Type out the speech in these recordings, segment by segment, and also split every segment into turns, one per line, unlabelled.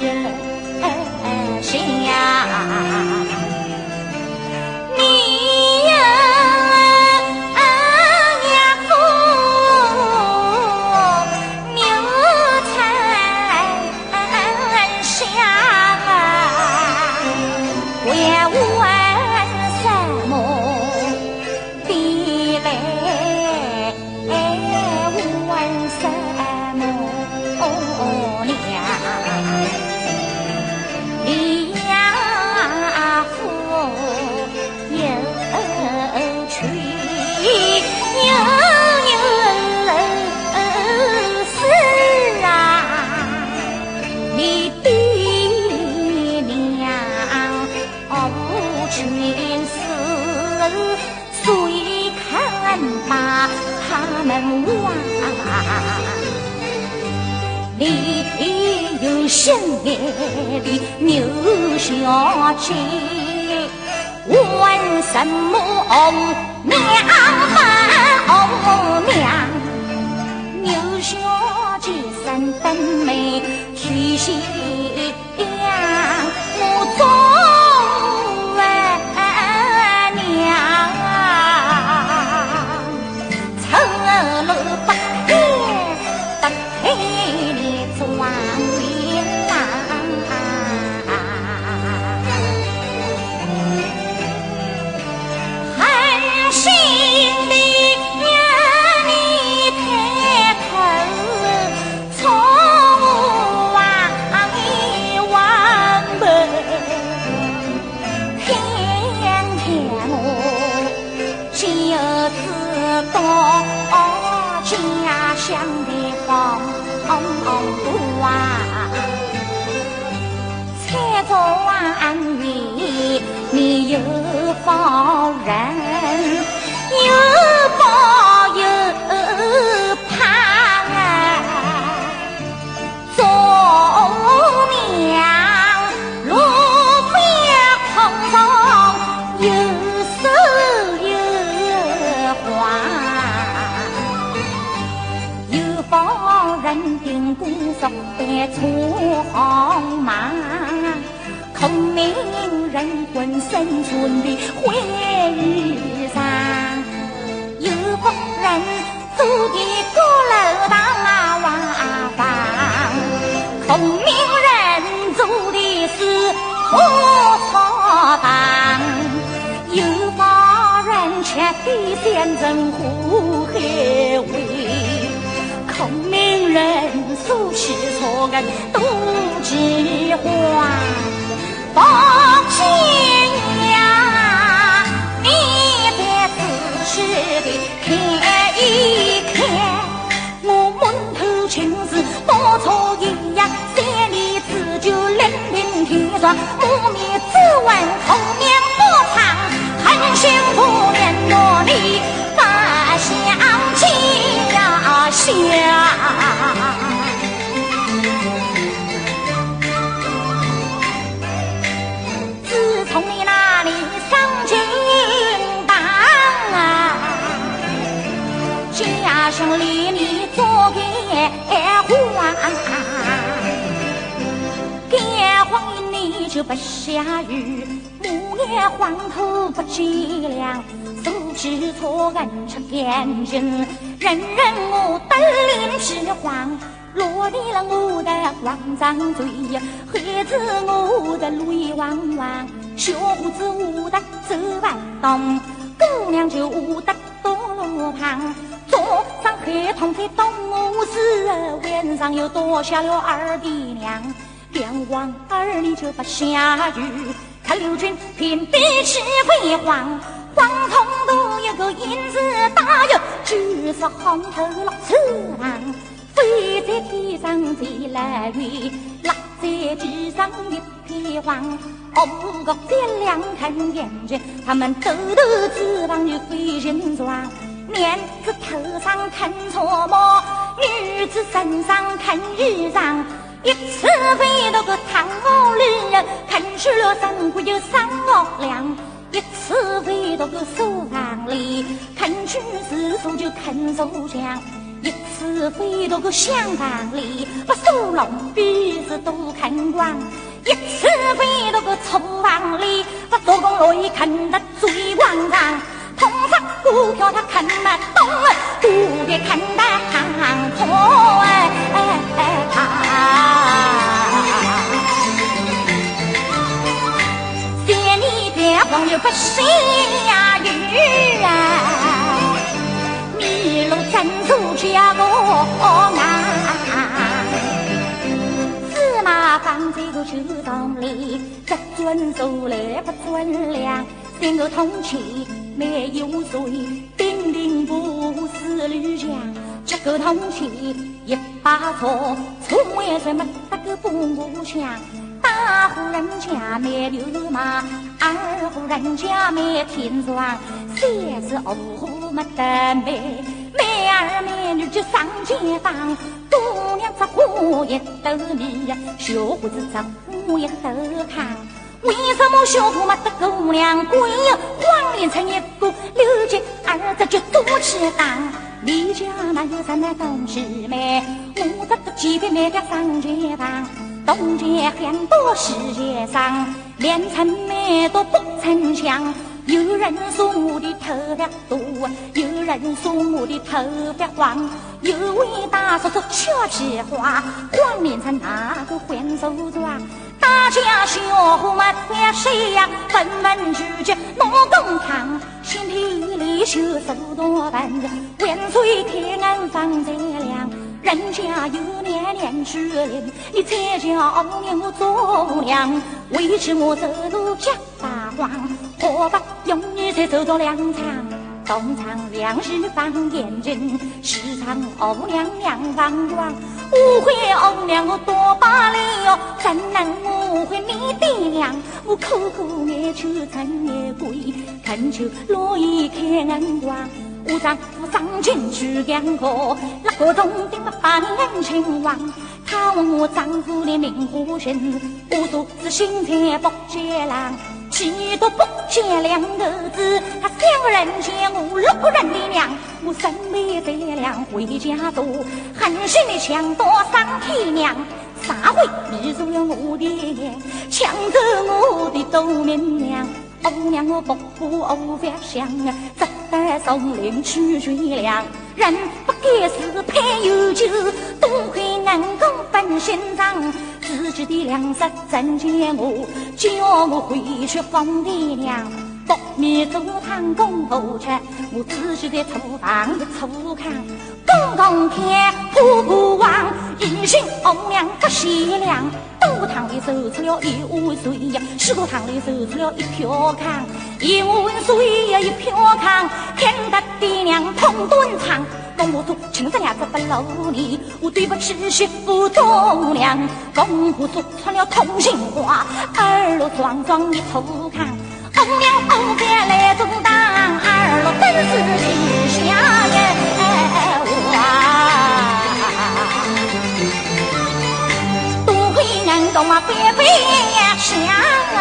心爱的牛小姐，问什么娘红娘？牛小姐生得美，娶新有保人，有保有盼，做娘路边空中有手有花，有保人定公说得出好马。孔明人魂生存的会日上，有个人住的高楼大瓦房，孔明人住的是火草房，有个人吃的县城火海味，孔明人手起草根多菊花。放心呀，你别仔细的看一看，我满头青丝多错一样，三里之久冷冰天霜，我面只问红娘多长，狠心不念我你把相见呀相。就不下雨，木叶黄土不积粮，收起错根吃干净，人人我得脸皮黄，落地了我的慌张嘴，孩子我的泪汪汪，小伙子我的走不动，姑娘就我的多路旁。早上黑痛在东屋子，晚上又多下了二弟娘，两王儿女就不下雨。看刘军平地起飞黄，黄铜都有个银子大哟，就是红头老次郎。飞在天上最来远，落在地上一片黄。五个爹娘看眼睛，他们兜兜翅膀就飞形状。娘子头上看错帽，女子身上看衣裳。一次飞到个堂屋里，看出了生活有三恶两；一次飞到个书房里，看书四书就看书香；一次飞到个厢房里，把书笼鼻子都啃光；一次飞到个厨房里，把做工乐意看得最光亮。通常股票他啃不个酒桶里，这尊数来不准量，三个铜钱。没有水，叮叮不是绿江。这个铜钱一把错，从外谁没得个不强？大户人家没牛马，二户人家没田庄，三是五户没得妹，妹儿妹女就上街坊。姑娘织花一斗米，小伙子织花一斗糠。为什么小伙没得姑娘贵？黄连成一个六姐儿子就多气当。你家那有什么东西没？我这个几百买个上街坊，东街很多西街上，连城妹都不逞强。有人说我的头发多，有人说我的头发黄。有位大叔说俏皮话，黄连成那个换手装。大家小伙们看谁呀？分文举举闹公堂，身体里修手多半，万岁天安放在亮。人家有年年之龄，你才叫娘做娘。为此我走路脚打晃，何不用你才走到两场？东厂两日放眼睛，西厂欧娘娘放光。误会欧娘我多把脸哟，怎能误会你的娘？我苦苦哀求陈也贵，恳求罗衣开眼光。我丈夫上京去干活，那个中定不把你恩情忘。他问我丈夫的名和姓，我说是新财不接郎。几多不见两个字，他三个人见我六个人的娘，我身为爹娘回家做，狠心的抢夺三天娘，三回迷住了我的娘，抢走我的杜明娘，欧娘我不顾欧法香啊，只得送灵去寻粮，人不该是配有酒，多亏恩公分心肠。自己的粮食真见我，叫我回去放爹娘。白米煮汤供我吃，我自己的厨房里粗糠。公公看婆婆望，一心红娘不贤良。肚汤里收出了一碗水呀，西锅汤里收出了一瓢糠。一碗水呀，一瓢糠，看得爹娘痛断肠。公婆说：“亲生伢子不露脸，我对不起媳妇做娘。”公婆说出了通心话，二路双双一头扛。红娘红娘来阻挡，二路真是吉祥耶！哇，多亏人公啊，白白相啊，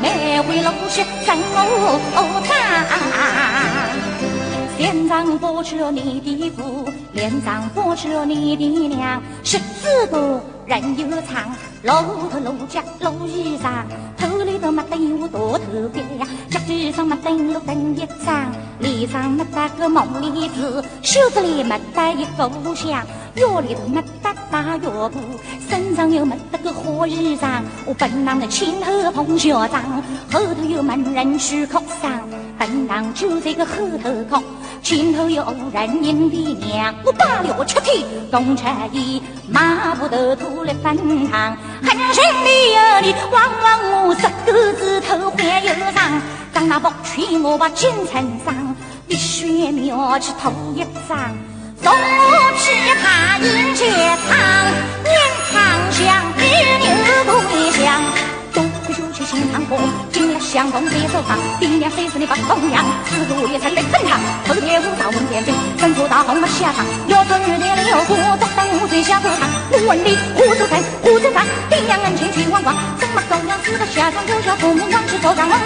每回路是真我长。脸上剥去了你的父，脸上剥去了你的娘，十字多人又长，露头露脚露衣裳，头里头没得我多头发，脚底上没得路蹬一张，脸上没得个梦里子，袖子里没得一副香，腰里头没得大药布，身上又没得个花衣裳，我本当的前后碰小仗，后头有门人去哭丧，本当就在个后头哭。心头有人认的娘，我八了七天东七一，马不得土来分塘，恨心山里有你，往往我十个子头还有伤，当那不娶我把金城上，你血妙去头一张，送我去他迎接堂，面汤香，别扭不一。王公接手他，定年谁是你把红娘，死路也才得等他。头天武大问天兵，神出大红下场，六尊日天六虎，独当无罪下河堂。我问你，胡主在，胡主在，定阳恩情去王光，怎么狗娘子的下场，留下父母往事走上王。